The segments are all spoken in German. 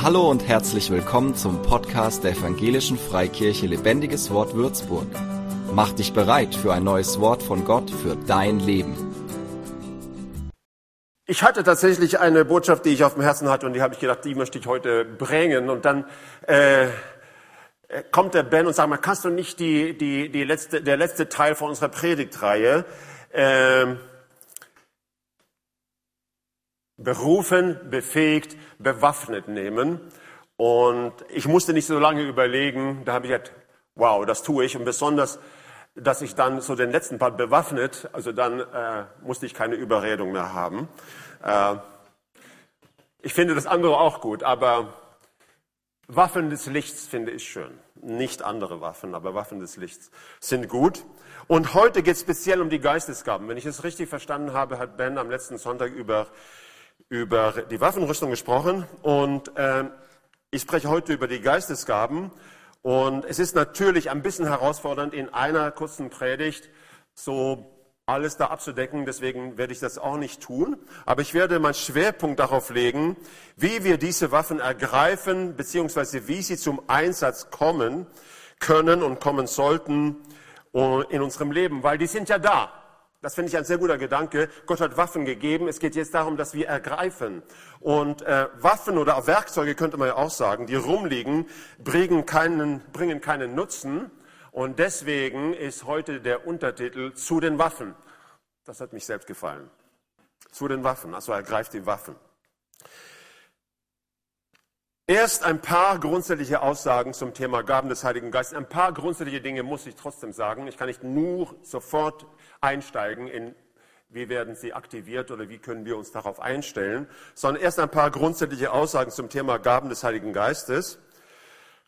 Hallo und herzlich willkommen zum Podcast der Evangelischen Freikirche Lebendiges Wort Würzburg. Mach dich bereit für ein neues Wort von Gott für dein Leben. Ich hatte tatsächlich eine Botschaft, die ich auf dem Herzen hatte und die habe ich gedacht, die möchte ich heute bringen. Und dann äh, kommt der Ben und sagt mal, kannst du nicht die, die, die letzte, der letzte Teil von unserer Predigtreihe äh, berufen, befähigt, bewaffnet nehmen. Und ich musste nicht so lange überlegen, da habe ich gedacht, wow, das tue ich. Und besonders, dass ich dann so den letzten Part bewaffnet, also dann äh, musste ich keine Überredung mehr haben. Äh, ich finde das andere auch gut, aber Waffen des Lichts finde ich schön. Nicht andere Waffen, aber Waffen des Lichts sind gut. Und heute geht es speziell um die Geistesgaben. Wenn ich es richtig verstanden habe, hat Ben am letzten Sonntag über über die Waffenrüstung gesprochen und äh, ich spreche heute über die Geistesgaben. Und es ist natürlich ein bisschen herausfordernd, in einer kurzen Predigt so alles da abzudecken. Deswegen werde ich das auch nicht tun. Aber ich werde meinen Schwerpunkt darauf legen, wie wir diese Waffen ergreifen, beziehungsweise wie sie zum Einsatz kommen können und kommen sollten äh, in unserem Leben. Weil die sind ja da. Das finde ich ein sehr guter Gedanke. Gott hat Waffen gegeben. Es geht jetzt darum, dass wir ergreifen. Und äh, Waffen oder auch Werkzeuge könnte man ja auch sagen, die rumliegen, bringen keinen, bringen keinen Nutzen. Und deswegen ist heute der Untertitel zu den Waffen. Das hat mich selbst gefallen. Zu den Waffen. Also ergreift die Waffen. Erst ein paar grundsätzliche Aussagen zum Thema Gaben des Heiligen Geistes. Ein paar grundsätzliche Dinge muss ich trotzdem sagen. Ich kann nicht nur sofort einsteigen in, wie werden sie aktiviert oder wie können wir uns darauf einstellen, sondern erst ein paar grundsätzliche Aussagen zum Thema Gaben des Heiligen Geistes.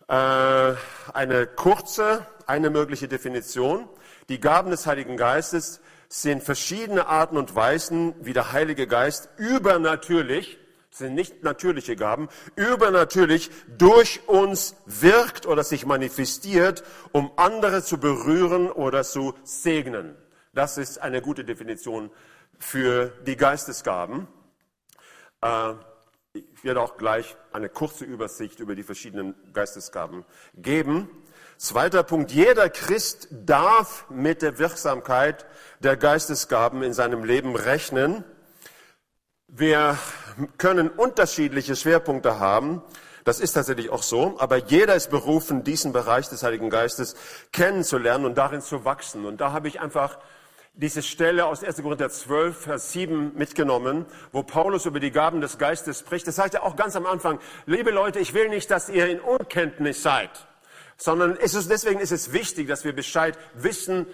Äh, eine kurze, eine mögliche Definition. Die Gaben des Heiligen Geistes sind verschiedene Arten und Weisen, wie der Heilige Geist übernatürlich sind nicht natürliche Gaben, übernatürlich durch uns wirkt oder sich manifestiert, um andere zu berühren oder zu segnen. Das ist eine gute Definition für die Geistesgaben. Äh, ich werde auch gleich eine kurze Übersicht über die verschiedenen Geistesgaben geben. Zweiter Punkt. Jeder Christ darf mit der Wirksamkeit der Geistesgaben in seinem Leben rechnen. Wir können unterschiedliche Schwerpunkte haben. Das ist tatsächlich auch so. Aber jeder ist berufen, diesen Bereich des Heiligen Geistes kennenzulernen und darin zu wachsen. Und da habe ich einfach diese Stelle aus 1. Korinther 12, Vers 7 mitgenommen, wo Paulus über die Gaben des Geistes spricht. Das sagt er auch ganz am Anfang. Liebe Leute, ich will nicht, dass ihr in Unkenntnis seid, sondern ist es, deswegen ist es wichtig, dass wir Bescheid wissen,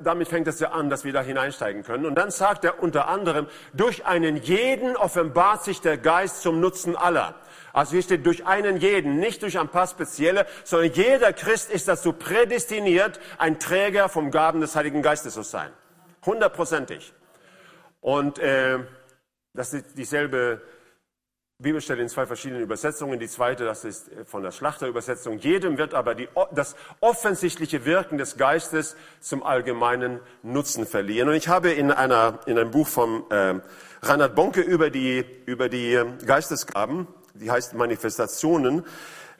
damit fängt es ja an, dass wir da hineinsteigen können. Und dann sagt er unter anderem, durch einen jeden offenbart sich der Geist zum Nutzen aller. Also hier steht durch einen jeden, nicht durch ein paar spezielle, sondern jeder Christ ist dazu prädestiniert, ein Träger vom Gaben des Heiligen Geistes zu sein. Hundertprozentig. Und äh, das ist dieselbe Bibelstelle in zwei verschiedenen Übersetzungen. Die zweite, das ist äh, von der Schlachterübersetzung. Jedem wird aber die, das offensichtliche Wirken des Geistes zum allgemeinen Nutzen verliehen. Und ich habe in, einer, in einem Buch von äh, Reinhard Bonke über die, über die ähm, Geistesgaben, die heißt Manifestationen,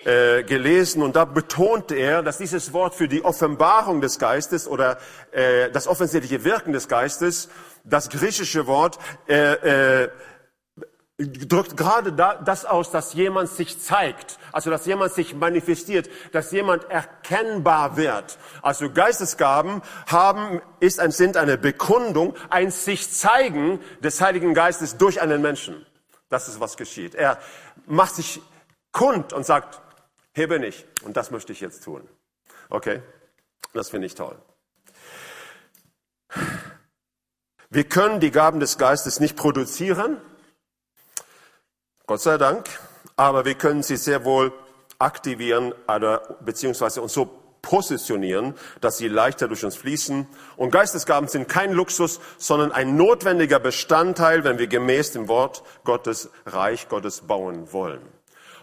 äh, gelesen und da betonte er, dass dieses Wort für die Offenbarung des Geistes oder äh, das offensichtliche Wirken des Geistes, das griechische Wort äh, äh, drückt gerade das aus, dass jemand sich zeigt, also dass jemand sich manifestiert, dass jemand erkennbar wird. Also Geistesgaben haben, ist ein, sind eine Bekundung, ein sich zeigen des Heiligen Geistes durch einen Menschen. Das ist, was geschieht. Er macht sich kund und sagt, hier bin ich und das möchte ich jetzt tun. Okay? Das finde ich toll. Wir können die Gaben des Geistes nicht produzieren, Gott sei Dank. Aber wir können sie sehr wohl aktivieren oder, beziehungsweise uns so positionieren, dass sie leichter durch uns fließen. Und Geistesgaben sind kein Luxus, sondern ein notwendiger Bestandteil, wenn wir gemäß dem Wort Gottes Reich Gottes bauen wollen.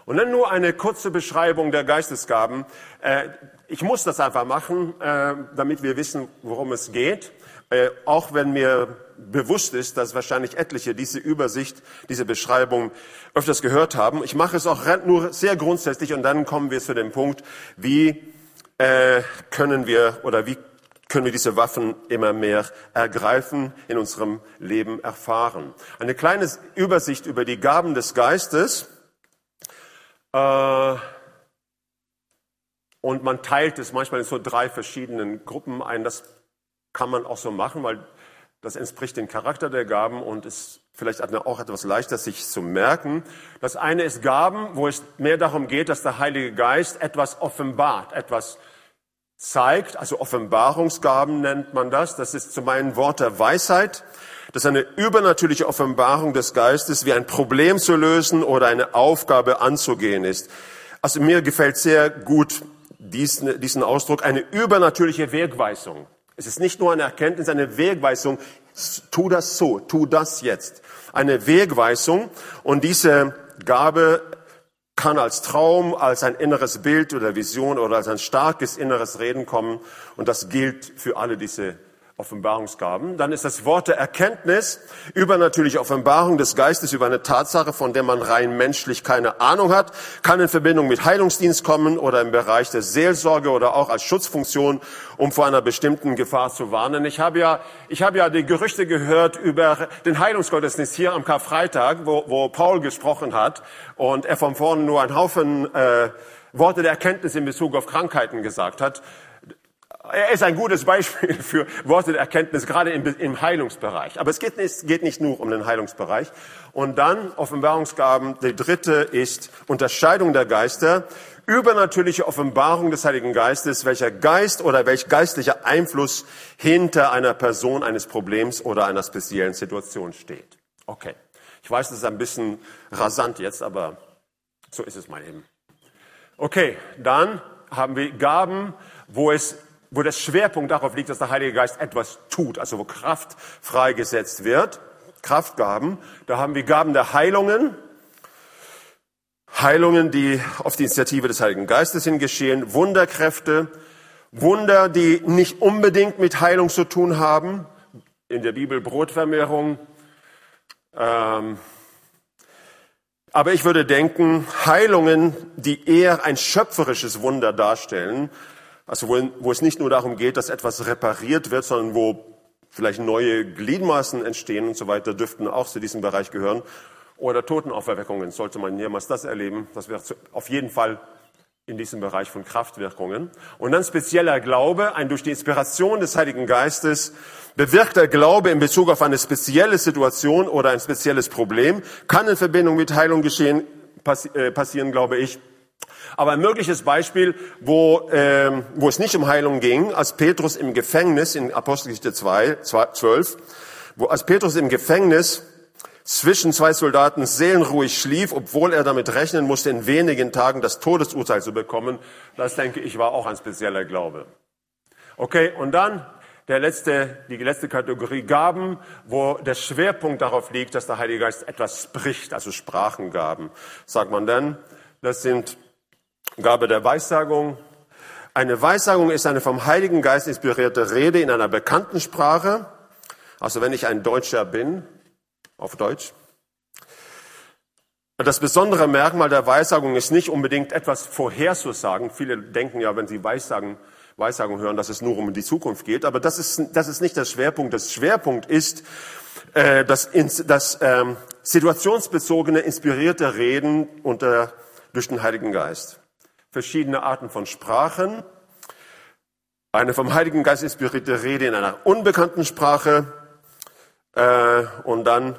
Und dann nur eine kurze Beschreibung der Geistesgaben. Äh, ich muss das einfach machen, äh, damit wir wissen, worum es geht. äh, auch wenn mir bewusst ist, dass wahrscheinlich etliche diese Übersicht, diese Beschreibung öfters gehört haben. Ich mache es auch nur sehr grundsätzlich und dann kommen wir zu dem Punkt, wie äh, können wir oder wie können wir diese Waffen immer mehr ergreifen, in unserem Leben erfahren. Eine kleine Übersicht über die Gaben des Geistes. Äh, und man teilt es manchmal in so drei verschiedenen Gruppen ein. Das kann man auch so machen, weil das entspricht dem Charakter der Gaben und ist vielleicht auch etwas leichter sich zu merken. Das eine ist Gaben, wo es mehr darum geht, dass der Heilige Geist etwas offenbart, etwas zeigt, also Offenbarungsgaben nennt man das. Das ist zum einen Wort der Weisheit. Das ist eine übernatürliche Offenbarung des Geistes, wie ein Problem zu lösen oder eine Aufgabe anzugehen ist. Also mir gefällt sehr gut diesen, diesen Ausdruck, eine übernatürliche Wegweisung. Es ist nicht nur eine Erkenntnis, eine Wegweisung. Tu das so, tu das jetzt. Eine Wegweisung. Und diese Gabe kann als Traum, als ein inneres Bild oder Vision oder als ein starkes inneres Reden kommen. Und das gilt für alle diese Offenbarungsgaben. Dann ist das Wort der Erkenntnis, übernatürliche Offenbarung des Geistes über eine Tatsache, von der man rein menschlich keine Ahnung hat, kann in Verbindung mit Heilungsdienst kommen oder im Bereich der Seelsorge oder auch als Schutzfunktion, um vor einer bestimmten Gefahr zu warnen. Ich habe ja, ich habe ja die Gerüchte gehört über den Heilungsgottesdienst hier am Karfreitag, wo, wo Paul gesprochen hat und er von vorne nur einen Haufen äh, Worte der Erkenntnis in Bezug auf Krankheiten gesagt hat. Er ist ein gutes Beispiel für Worte der Erkenntnis, gerade im, Heilungsbereich. Aber es geht nicht, geht nicht nur um den Heilungsbereich. Und dann Offenbarungsgaben. Die dritte ist Unterscheidung der Geister. Übernatürliche Offenbarung des Heiligen Geistes, welcher Geist oder welch geistlicher Einfluss hinter einer Person, eines Problems oder einer speziellen Situation steht. Okay. Ich weiß, das ist ein bisschen rasant jetzt, aber so ist es mal eben. Okay, dann haben wir Gaben, wo es wo der Schwerpunkt darauf liegt, dass der Heilige Geist etwas tut, also wo Kraft freigesetzt wird, Kraftgaben. Da haben wir Gaben der Heilungen, Heilungen, die auf die Initiative des Heiligen Geistes hin geschehen, Wunderkräfte, Wunder, die nicht unbedingt mit Heilung zu tun haben, in der Bibel Brotvermehrung. Ähm, aber ich würde denken, Heilungen, die eher ein schöpferisches Wunder darstellen, also wo, wo es nicht nur darum geht, dass etwas repariert wird, sondern wo vielleicht neue Gliedmaßen entstehen und so weiter, dürften auch zu diesem Bereich gehören. Oder Totenauferweckungen, sollte man jemals das erleben. Das wäre auf jeden Fall in diesem Bereich von Kraftwirkungen. Und dann spezieller Glaube, ein durch die Inspiration des Heiligen Geistes bewirkter Glaube in Bezug auf eine spezielle Situation oder ein spezielles Problem, kann in Verbindung mit Heilung geschehen, äh, passieren, glaube ich. Aber ein mögliches Beispiel, wo, ähm, wo es nicht um Heilung ging, als Petrus im Gefängnis in Apostelgeschichte 2, 12, wo als Petrus im Gefängnis zwischen zwei Soldaten seelenruhig schlief, obwohl er damit rechnen musste, in wenigen Tagen das Todesurteil zu bekommen. Das denke ich war auch ein spezieller Glaube. Okay, und dann der letzte, die letzte Kategorie Gaben, wo der Schwerpunkt darauf liegt, dass der Heilige Geist etwas spricht, also Sprachengaben, sagt man dann. Das sind Gabe der Weissagung. Eine Weissagung ist eine vom Heiligen Geist inspirierte Rede in einer bekannten Sprache. Also wenn ich ein Deutscher bin, auf Deutsch. Das besondere Merkmal der Weissagung ist nicht unbedingt etwas vorherzusagen. Viele denken ja, wenn sie Weissagen, Weissagung hören, dass es nur um die Zukunft geht. Aber das ist, das ist nicht der Schwerpunkt. Das Schwerpunkt ist äh, das, das ähm, situationsbezogene, inspirierte Reden unter, durch den Heiligen Geist verschiedene Arten von Sprachen, eine vom Heiligen Geist inspirierte Rede in einer unbekannten Sprache äh, und dann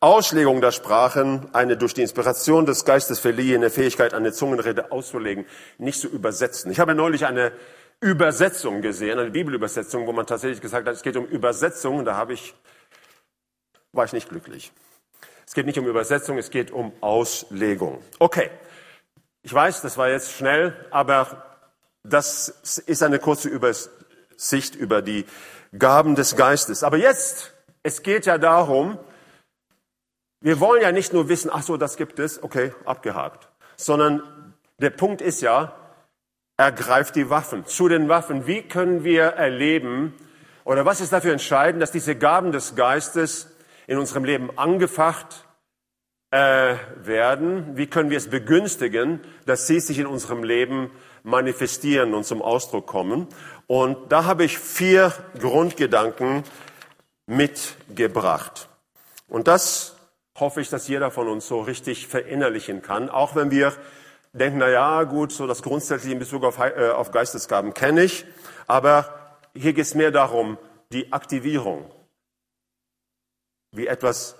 Auslegung der Sprachen, eine durch die Inspiration des Geistes verliehene Fähigkeit, eine Zungenrede auszulegen, nicht zu übersetzen. Ich habe neulich eine Übersetzung gesehen, eine Bibelübersetzung, wo man tatsächlich gesagt hat, es geht um Übersetzung. Da habe ich, war ich nicht glücklich. Es geht nicht um Übersetzung, es geht um Auslegung. Okay, ich weiß, das war jetzt schnell, aber das ist eine kurze Übersicht über die Gaben des Geistes. Aber jetzt, es geht ja darum, wir wollen ja nicht nur wissen, ach so, das gibt es, okay, abgehakt, sondern der Punkt ist ja, ergreift die Waffen. Zu den Waffen, wie können wir erleben Oder was ist dafür entscheidend, dass diese Gaben des Geistes in unserem Leben angefacht äh, werden? Wie können wir es begünstigen, dass sie sich in unserem Leben manifestieren und zum Ausdruck kommen? Und da habe ich vier Grundgedanken mitgebracht. Und das hoffe ich, dass jeder von uns so richtig verinnerlichen kann, auch wenn wir denken, na ja, gut, so das Grundsätzliche in Bezug auf, äh, auf Geistesgaben kenne ich, aber hier geht es mehr darum, die Aktivierung, wie etwas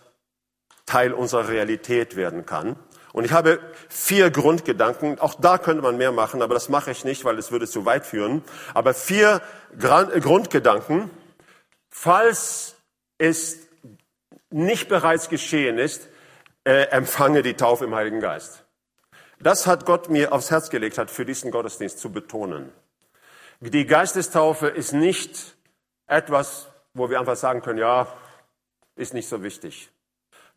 Teil unserer Realität werden kann. Und ich habe vier Grundgedanken. Auch da könnte man mehr machen, aber das mache ich nicht, weil es würde zu weit führen. Aber vier Grundgedanken, falls es nicht bereits geschehen ist, äh, empfange die Taufe im Heiligen Geist. Das hat Gott mir aufs Herz gelegt, hat für diesen Gottesdienst zu betonen. Die Geistestaufe ist nicht etwas, wo wir einfach sagen können, ja, ist nicht so wichtig.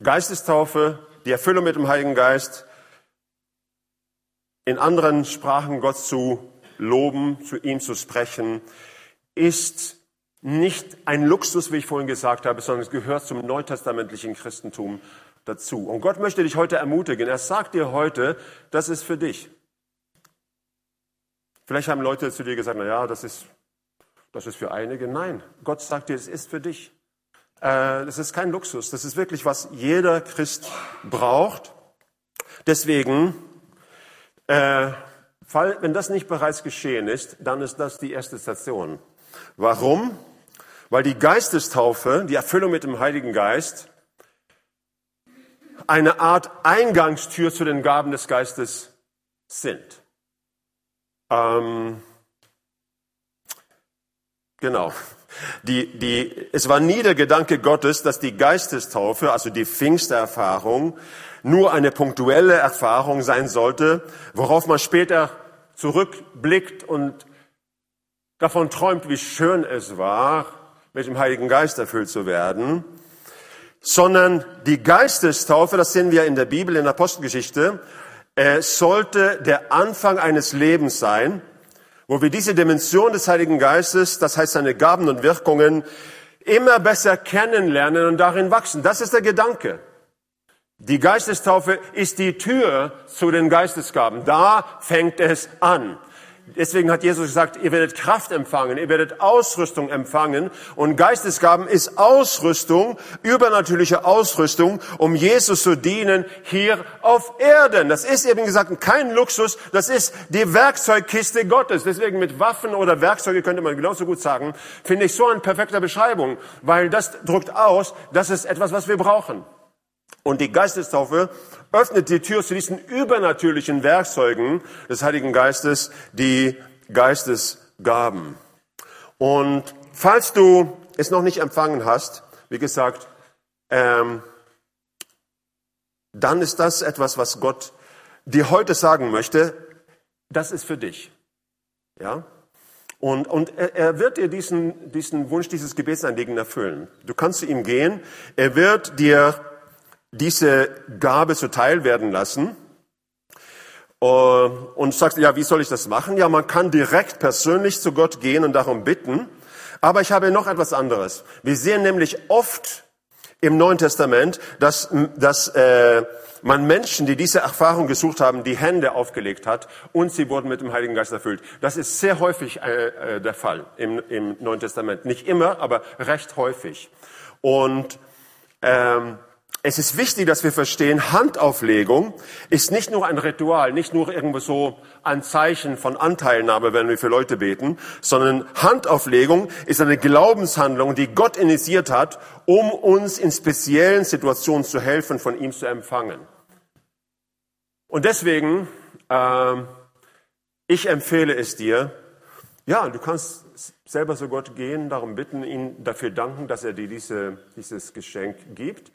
Geistestaufe, die Erfüllung mit dem Heiligen Geist, in anderen Sprachen Gott zu loben, zu ihm zu sprechen, ist nicht ein Luxus, wie ich vorhin gesagt habe, sondern es gehört zum neutestamentlichen Christentum dazu. Und Gott möchte dich heute ermutigen. Er sagt dir heute, das ist für dich. Vielleicht haben Leute zu dir gesagt, na ja, das ist, das ist für einige. Nein, Gott sagt dir, es ist für dich. Äh, das ist kein Luxus. Das ist wirklich, was jeder Christ braucht. Deswegen, äh, wenn das nicht bereits geschehen ist, dann ist das die erste Station. Warum? Weil die Geistestaufe, die Erfüllung mit dem Heiligen Geist, eine Art Eingangstür zu den Gaben des Geistes sind. Ähm, genau. Die, die, es war nie der Gedanke Gottes, dass die Geistestaufe, also die Pfingstererfahrung, nur eine punktuelle Erfahrung sein sollte, worauf man später zurückblickt und davon träumt, wie schön es war, mit dem Heiligen Geist erfüllt zu werden, sondern die Geistestaufe, das sehen wir in der Bibel, in der Apostelgeschichte, äh, sollte der Anfang eines Lebens sein, wo wir diese Dimension des Heiligen Geistes, das heißt seine Gaben und Wirkungen, immer besser kennenlernen und darin wachsen. Das ist der Gedanke. Die Geistestaufe ist die Tür zu den Geistesgaben. Da fängt es an. Deswegen hat Jesus gesagt, ihr werdet Kraft empfangen, ihr werdet Ausrüstung empfangen. Und Geistesgaben ist Ausrüstung, übernatürliche Ausrüstung, um Jesus zu dienen hier auf Erden. Das ist eben gesagt kein Luxus, das ist die Werkzeugkiste Gottes. Deswegen mit Waffen oder Werkzeuge könnte man genauso gut sagen, finde ich so eine perfekte Beschreibung, weil das drückt aus, das ist etwas, was wir brauchen. Und die Geistestaufe öffnet die Tür zu diesen übernatürlichen Werkzeugen des Heiligen Geistes, die Geistesgaben. Und falls du es noch nicht empfangen hast, wie gesagt, ähm, dann ist das etwas, was Gott dir heute sagen möchte. Das ist für dich. Ja? Und, und er, er wird dir diesen, diesen Wunsch, dieses Gebetsanliegen erfüllen. Du kannst zu ihm gehen. Er wird dir diese Gabe zuteil werden lassen. Äh, und sagst, ja, wie soll ich das machen? Ja, man kann direkt persönlich zu Gott gehen und darum bitten. Aber ich habe noch etwas anderes. Wir sehen nämlich oft im Neuen Testament, dass, dass äh, man Menschen, die diese Erfahrung gesucht haben, die Hände aufgelegt hat und sie wurden mit dem Heiligen Geist erfüllt. Das ist sehr häufig äh, äh der Fall im, im Neuen Testament. Nicht immer, aber recht häufig. Und ähm, es ist wichtig, dass wir verstehen, Handauflegung ist nicht nur ein Ritual, nicht nur irgendwo so ein Zeichen von Anteilnahme, wenn wir für Leute beten, sondern Handauflegung ist eine Glaubenshandlung, die Gott initiiert hat, um uns in speziellen Situationen zu helfen, von ihm zu empfangen. Und deswegen, äh, ich empfehle es dir, ja, du kannst selber zu Gott gehen, darum bitten, ihn dafür danken, dass er dir diese, dieses Geschenk gibt.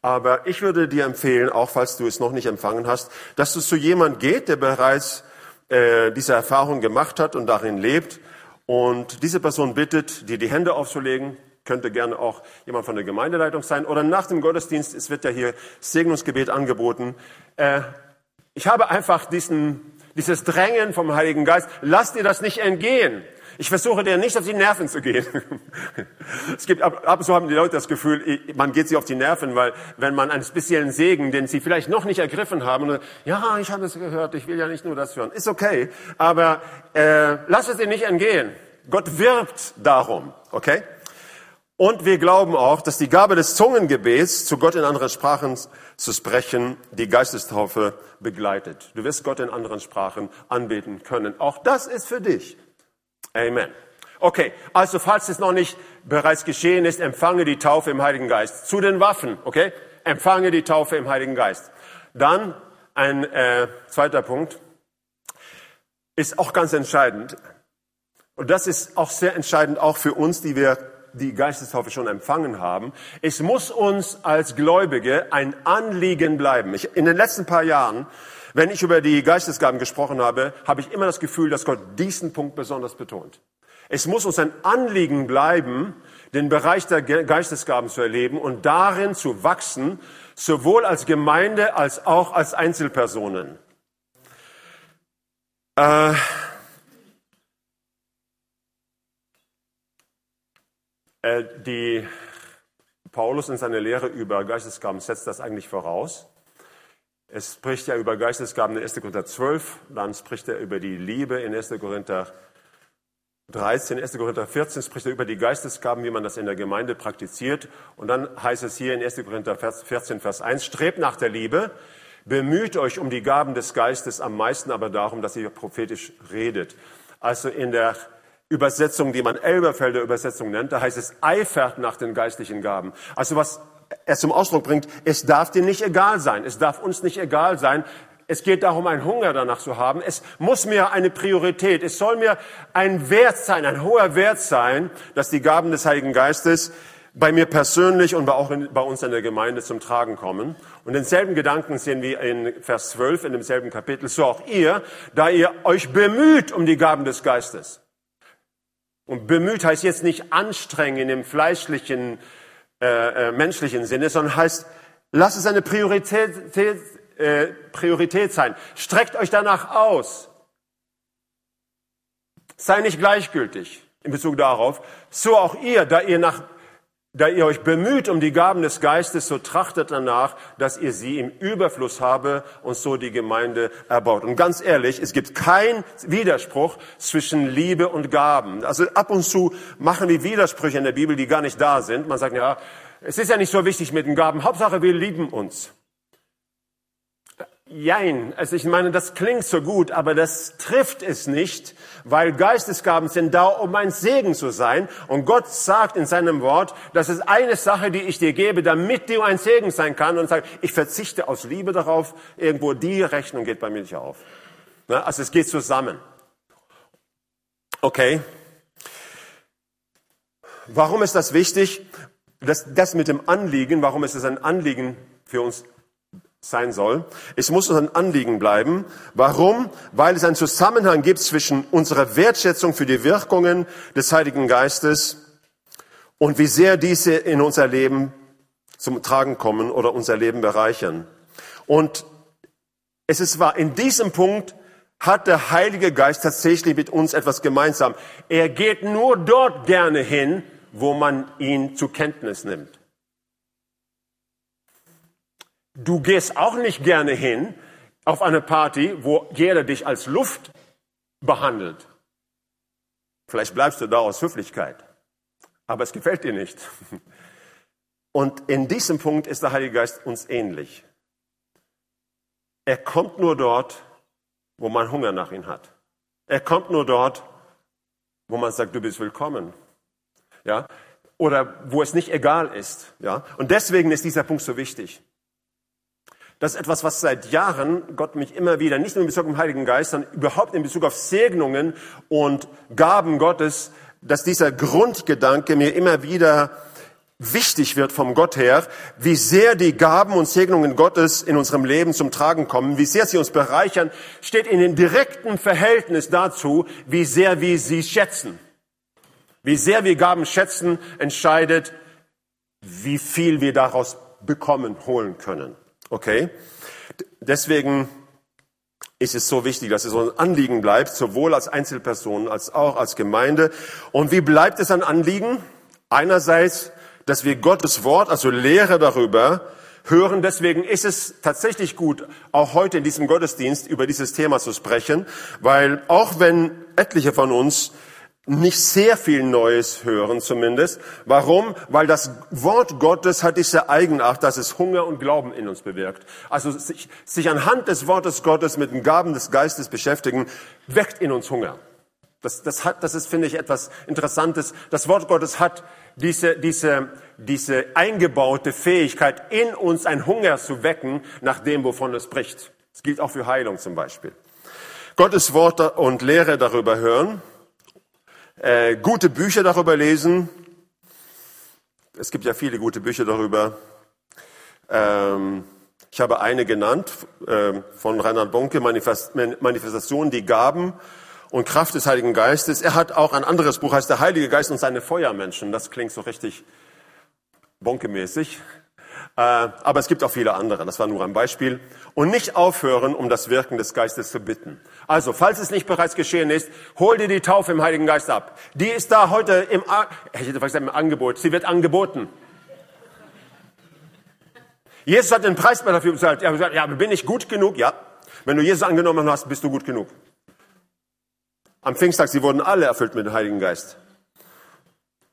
Aber ich würde dir empfehlen, auch falls du es noch nicht empfangen hast, dass du zu jemand geht, der bereits äh, diese Erfahrung gemacht hat und darin lebt und diese Person bittet, dir die Hände aufzulegen. Könnte gerne auch jemand von der Gemeindeleitung sein oder nach dem Gottesdienst. Es wird ja hier Segnungsgebet angeboten. Äh, ich habe einfach diesen, dieses Drängen vom Heiligen Geist. Lass dir das nicht entgehen. Ich versuche dir nicht auf die Nerven zu gehen. es gibt, ab, ab und zu haben die Leute das Gefühl, man geht sie auf die Nerven, weil wenn man einen speziellen Segen, den sie vielleicht noch nicht ergriffen haben, ja, ich habe es gehört, ich will ja nicht nur das hören, ist okay, aber äh, lass es dir nicht entgehen. Gott wirbt darum, okay? Und wir glauben auch, dass die Gabe des Zungengebets, zu Gott in anderen Sprachen zu sprechen, die Geistestaufe begleitet. Du wirst Gott in anderen Sprachen anbeten können. Auch das ist für dich. Amen. Okay, also falls es noch nicht bereits geschehen ist, empfange die Taufe im Heiligen Geist. Zu den Waffen, okay? Empfange die Taufe im Heiligen Geist. Dann ein äh, zweiter Punkt ist auch ganz entscheidend. Und das ist auch sehr entscheidend, auch für uns, die wir die Geistestaufe schon empfangen haben. Es muss uns als Gläubige ein Anliegen bleiben. Ich, in den letzten paar Jahren, wenn ich über die Geistesgaben gesprochen habe, habe ich immer das Gefühl, dass Gott diesen Punkt besonders betont. Es muss uns ein Anliegen bleiben, den Bereich der Geistesgaben zu erleben und darin zu wachsen, sowohl als Gemeinde als auch als Einzelpersonen. Äh, Äh, die Paulus in seiner Lehre über Geistesgaben setzt das eigentlich voraus. Es spricht ja über Geistesgaben in 1. Korinther 12, dann spricht er über die Liebe in 1. Korinther 13, 1. Korinther 14 spricht er über die Geistesgaben, wie man das in der Gemeinde praktiziert. Und dann heißt es hier in 1. Korinther 14, Vers 1, strebt nach der Liebe, bemüht euch um die Gaben des Geistes, am meisten aber darum, dass ihr prophetisch redet. Also in der Übersetzung, die man Elberfelder Übersetzung nennt, da heißt es eifert nach den geistlichen Gaben. Also was er zum Ausdruck bringt, es darf dir nicht egal sein. Es darf uns nicht egal sein. Es geht darum, einen Hunger danach zu haben. Es muss mir eine Priorität, es soll mir ein Wert sein, ein hoher Wert sein, dass die Gaben des Heiligen Geistes bei mir persönlich und auch bei uns in der Gemeinde zum Tragen kommen. Und denselben Gedanken sehen wir in Vers 12 in demselben Kapitel. So auch ihr, da ihr euch bemüht um die Gaben des Geistes. Und bemüht heißt jetzt nicht anstrengen im fleischlichen, äh, äh, menschlichen Sinne, sondern heißt, lasst es eine Priorität, äh, Priorität sein. Streckt euch danach aus. Sei nicht gleichgültig in Bezug darauf. So auch ihr, da ihr nach da ihr euch bemüht um die Gaben des Geistes, so trachtet danach, dass ihr sie im Überfluss habe und so die Gemeinde erbaut. Und ganz ehrlich, es gibt keinen Widerspruch zwischen Liebe und Gaben. Also ab und zu machen wir Widersprüche in der Bibel, die gar nicht da sind. Man sagt, ja, es ist ja nicht so wichtig mit den Gaben. Hauptsache, wir lieben uns. Jein, also ich meine, das klingt so gut, aber das trifft es nicht, weil Geistesgaben sind da, um ein Segen zu sein. Und Gott sagt in seinem Wort, das ist eine Sache, die ich dir gebe, damit du ein Segen sein kann. Und sagt, ich verzichte aus Liebe darauf, irgendwo die Rechnung geht bei mir nicht auf. Also es geht zusammen. Okay. Warum ist das wichtig? Das, das mit dem Anliegen, warum ist es ein Anliegen für uns sein soll. Es muss uns ein Anliegen bleiben. Warum? Weil es einen Zusammenhang gibt zwischen unserer Wertschätzung für die Wirkungen des Heiligen Geistes und wie sehr diese in unser Leben zum Tragen kommen oder unser Leben bereichern. Und es ist wahr, in diesem Punkt hat der Heilige Geist tatsächlich mit uns etwas gemeinsam. Er geht nur dort gerne hin, wo man ihn zur Kenntnis nimmt. Du gehst auch nicht gerne hin auf eine Party, wo jeder dich als Luft behandelt. Vielleicht bleibst du da aus Höflichkeit, aber es gefällt dir nicht. Und in diesem Punkt ist der Heilige Geist uns ähnlich. Er kommt nur dort, wo man Hunger nach ihm hat. Er kommt nur dort, wo man sagt, du bist willkommen. Ja? Oder wo es nicht egal ist. Ja? Und deswegen ist dieser Punkt so wichtig. Das ist etwas, was seit Jahren Gott mich immer wieder, nicht nur in Bezug auf den Heiligen Geist, sondern überhaupt in Bezug auf Segnungen und Gaben Gottes, dass dieser Grundgedanke mir immer wieder wichtig wird vom Gott her, wie sehr die Gaben und Segnungen Gottes in unserem Leben zum Tragen kommen, wie sehr sie uns bereichern, steht in dem direkten Verhältnis dazu, wie sehr wir sie schätzen. Wie sehr wir Gaben schätzen, entscheidet, wie viel wir daraus bekommen, holen können. Okay? Deswegen ist es so wichtig, dass es so ein Anliegen bleibt, sowohl als Einzelpersonen als auch als Gemeinde. Und wie bleibt es ein Anliegen? Einerseits, dass wir Gottes Wort, also Lehre darüber, hören. Deswegen ist es tatsächlich gut, auch heute in diesem Gottesdienst über dieses Thema zu sprechen, weil auch wenn etliche von uns nicht sehr viel Neues hören zumindest. Warum? Weil das Wort Gottes hat diese Eigenart, dass es Hunger und Glauben in uns bewirkt. Also sich, sich anhand des Wortes Gottes mit den Gaben des Geistes beschäftigen, weckt in uns Hunger. Das, das, hat, das ist, finde ich, etwas Interessantes. Das Wort Gottes hat diese, diese, diese eingebaute Fähigkeit, in uns ein Hunger zu wecken nach dem, wovon es bricht. Das gilt auch für Heilung zum Beispiel. Gottes Wort und Lehre darüber hören äh, gute Bücher darüber lesen. Es gibt ja viele gute Bücher darüber. Ähm, ich habe eine genannt äh, von Reinhard Bonke, Manifest, Manifestation, die Gaben und Kraft des Heiligen Geistes. Er hat auch ein anderes Buch, heißt Der Heilige Geist und seine Feuermenschen. Das klingt so richtig Bonke-mäßig. Äh, aber es gibt auch viele andere. Das war nur ein Beispiel. Und nicht aufhören, um das Wirken des Geistes zu bitten. Also, falls es nicht bereits geschehen ist, hol dir die Taufe im Heiligen Geist ab. Die ist da heute im, ich hätte gesagt im Angebot. Sie wird angeboten. Jesus hat den Preis dafür bezahlt. Er hat gesagt, ja, bin ich gut genug? Ja. Wenn du Jesus angenommen hast, bist du gut genug. Am Pfingsttag, sie wurden alle erfüllt mit dem Heiligen Geist.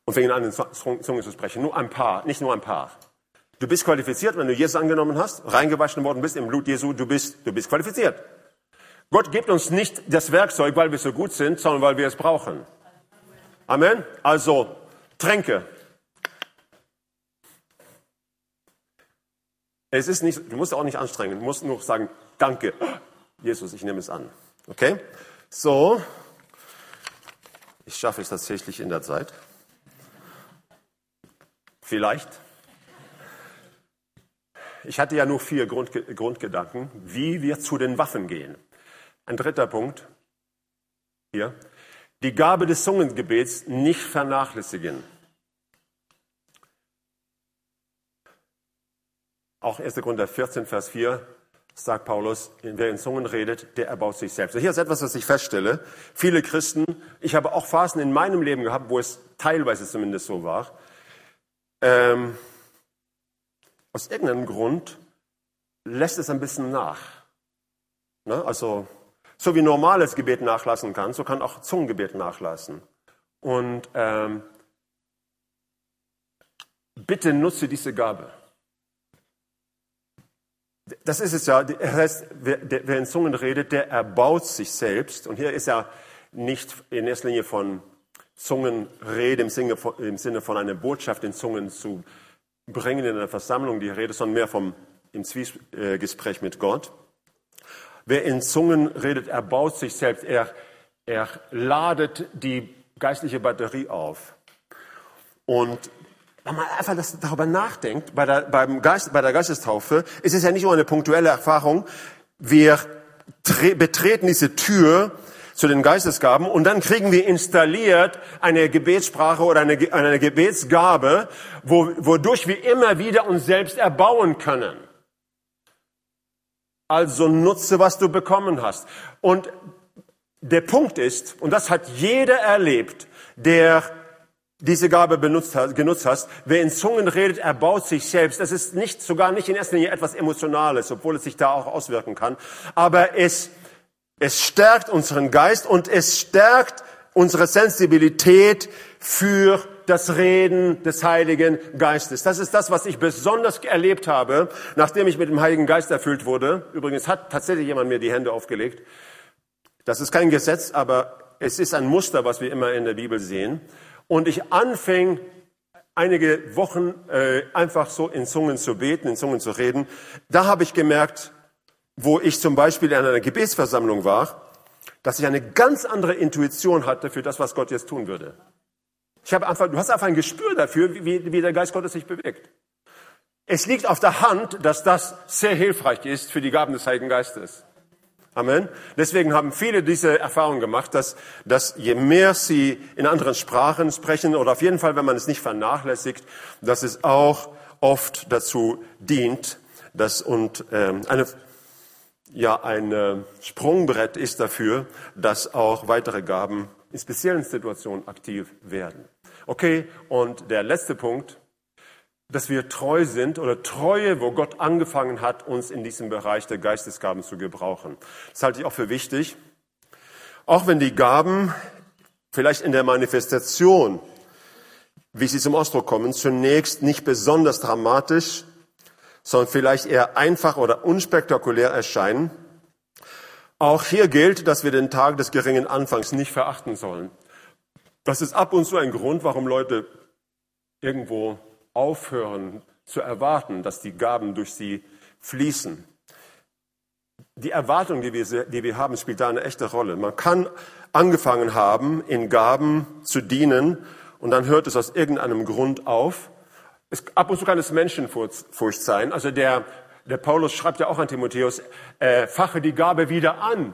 Und fingen an, in Zungen zu sprechen. Nur ein paar, nicht nur ein paar. Du bist qualifiziert, wenn du Jesus angenommen hast, reingewaschen worden bist im Blut Jesu, du bist, du bist qualifiziert. Gott gibt uns nicht das Werkzeug, weil wir so gut sind, sondern weil wir es brauchen. Amen. Also, Tränke. Es ist nicht, du musst auch nicht anstrengen, du musst nur sagen, danke, Jesus, ich nehme es an. Okay? So. Ich schaffe es tatsächlich in der Zeit. Vielleicht. Ich hatte ja nur vier Grundgedanken, wie wir zu den Waffen gehen. Ein dritter Punkt hier. Die Gabe des Zungengebets nicht vernachlässigen. Auch 1. Korinther 14, Vers 4 sagt Paulus, wer in Zungen redet, der erbaut sich selbst. Hier ist etwas, was ich feststelle. Viele Christen, ich habe auch Phasen in meinem Leben gehabt, wo es teilweise zumindest so war, ähm, aus irgendeinem Grund lässt es ein bisschen nach. Ne? Also, so wie normales Gebet nachlassen kann, so kann auch Zungengebet nachlassen. Und ähm, bitte nutze diese Gabe. Das ist es ja. Das heißt, wer, wer in Zungen redet, der erbaut sich selbst. Und hier ist ja nicht in erster Linie von Zungenrede im Sinne von, im Sinne von einer Botschaft in Zungen zu bringen in einer Versammlung die Rede, sondern mehr vom im Zwiegespräch mit Gott. Wer in Zungen redet, er baut sich selbst, er, er ladet die geistliche Batterie auf. Und wenn man einfach das, darüber nachdenkt, bei der, beim Geist, bei der Geistestaufe, ist es ja nicht nur eine punktuelle Erfahrung. Wir betreten diese Tür zu den Geistesgaben und dann kriegen wir installiert eine Gebetssprache oder eine, eine Gebetsgabe, wo, wodurch wir immer wieder uns selbst erbauen können. Also nutze, was du bekommen hast. Und der Punkt ist, und das hat jeder erlebt, der diese Gabe benutzt hat, genutzt hast, wer in Zungen redet, erbaut sich selbst. Das ist nicht, sogar nicht in erster Linie etwas Emotionales, obwohl es sich da auch auswirken kann. Aber es es stärkt unseren Geist und es stärkt unsere Sensibilität für das Reden des Heiligen Geistes. Das ist das, was ich besonders erlebt habe, nachdem ich mit dem Heiligen Geist erfüllt wurde. Übrigens hat tatsächlich jemand mir die Hände aufgelegt. Das ist kein Gesetz, aber es ist ein Muster, was wir immer in der Bibel sehen. Und ich anfing einige Wochen äh, einfach so in Zungen zu beten, in Zungen zu reden. Da habe ich gemerkt, wo ich zum Beispiel in einer Gebetsversammlung war, dass ich eine ganz andere Intuition hatte für das, was Gott jetzt tun würde. Ich habe einfach, du hast einfach ein Gespür dafür, wie, wie der Geist Gottes sich bewegt. Es liegt auf der Hand, dass das sehr hilfreich ist für die Gaben des Heiligen Geistes. Amen. Deswegen haben viele diese Erfahrung gemacht, dass, dass je mehr sie in anderen Sprachen sprechen, oder auf jeden Fall, wenn man es nicht vernachlässigt, dass es auch oft dazu dient, dass und ähm, eine ja ein äh, Sprungbrett ist dafür, dass auch weitere Gaben in speziellen Situationen aktiv werden. Okay, und der letzte Punkt, dass wir treu sind oder Treue, wo Gott angefangen hat, uns in diesem Bereich der Geistesgaben zu gebrauchen. Das halte ich auch für wichtig. Auch wenn die Gaben vielleicht in der Manifestation, wie sie zum Ausdruck kommen, zunächst nicht besonders dramatisch, sondern vielleicht eher einfach oder unspektakulär erscheinen. Auch hier gilt, dass wir den Tag des geringen Anfangs nicht verachten sollen. Das ist ab und zu ein Grund, warum Leute irgendwo aufhören zu erwarten, dass die Gaben durch sie fließen. Die Erwartung, die wir, die wir haben, spielt da eine echte Rolle. Man kann angefangen haben, in Gaben zu dienen und dann hört es aus irgendeinem Grund auf. Es, ab und zu kann es Menschenfurcht sein. Also der, der Paulus schreibt ja auch an Timotheus, äh, fache die Gabe wieder an.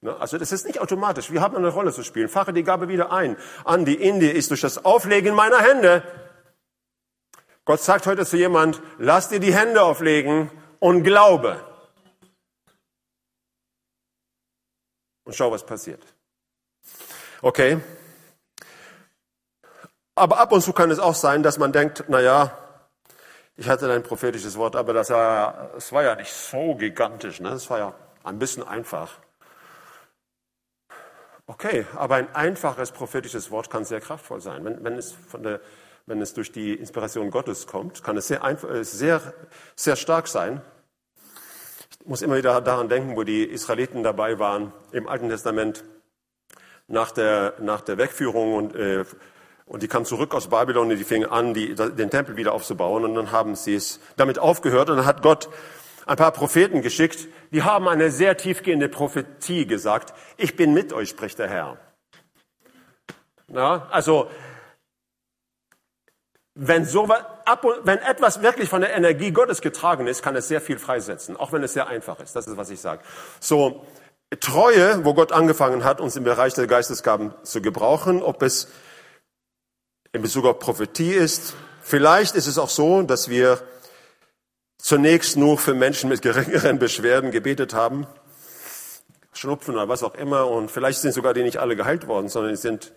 Ne? Also das ist nicht automatisch. Wir haben eine Rolle zu spielen. Fache die Gabe wieder ein. An die in dir ist durch das Auflegen meiner Hände. Gott sagt heute zu jemand, lass dir die Hände auflegen und glaube. Und schau, was passiert. Okay? Aber ab und zu kann es auch sein, dass man denkt, na ja, ich hatte ein prophetisches Wort, aber das war, das war ja nicht so gigantisch, ne? Das war ja ein bisschen einfach. Okay, aber ein einfaches prophetisches Wort kann sehr kraftvoll sein. Wenn, wenn, es, von der, wenn es durch die Inspiration Gottes kommt, kann es sehr, einfach, äh, sehr, sehr stark sein. Ich muss immer wieder daran denken, wo die Israeliten dabei waren im Alten Testament nach der, nach der Wegführung und, äh, und die kamen zurück aus Babylon und die fingen an, die, den Tempel wieder aufzubauen und dann haben sie es damit aufgehört und dann hat Gott ein paar Propheten geschickt, die haben eine sehr tiefgehende Prophetie gesagt. Ich bin mit euch, spricht der Herr. Na, also, wenn, so, wenn etwas wirklich von der Energie Gottes getragen ist, kann es sehr viel freisetzen, auch wenn es sehr einfach ist. Das ist, was ich sage. So, Treue, wo Gott angefangen hat, uns im Bereich der Geistesgaben zu gebrauchen, ob es in Bezug auf Prophetie ist. Vielleicht ist es auch so, dass wir zunächst nur für Menschen mit geringeren Beschwerden gebetet haben, Schnupfen oder was auch immer, und vielleicht sind sogar die nicht alle geheilt worden, sondern die sind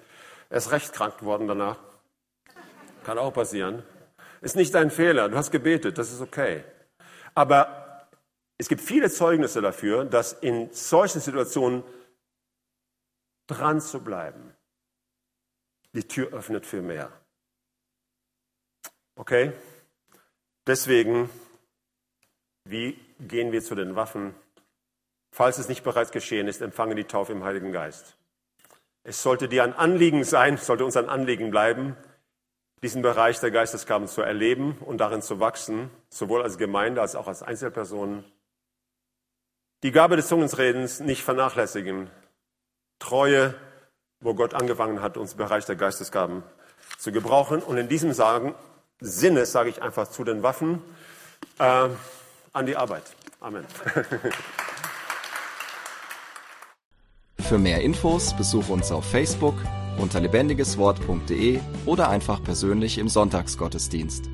erst recht krank geworden danach. Kann auch passieren. Ist nicht dein Fehler, du hast gebetet, das ist okay. Aber es gibt viele Zeugnisse dafür, dass in solchen Situationen dran zu bleiben, die Tür öffnet für mehr. Okay? Deswegen wie gehen wir zu den Waffen? Falls es nicht bereits geschehen ist, empfange die Taufe im Heiligen Geist. Es sollte dir ein Anliegen sein, sollte uns ein Anliegen bleiben, diesen Bereich der Geistesgaben zu erleben und darin zu wachsen, sowohl als Gemeinde als auch als Einzelpersonen. Die Gabe des Zungensredens nicht vernachlässigen. Treue, wo Gott angefangen hat, uns im Bereich der Geistesgaben zu gebrauchen. Und in diesem Sagen, Sinne sage ich einfach zu den Waffen. Äh, an die Arbeit. Amen. Für mehr Infos besuche uns auf Facebook unter lebendigeswort.de oder einfach persönlich im Sonntagsgottesdienst.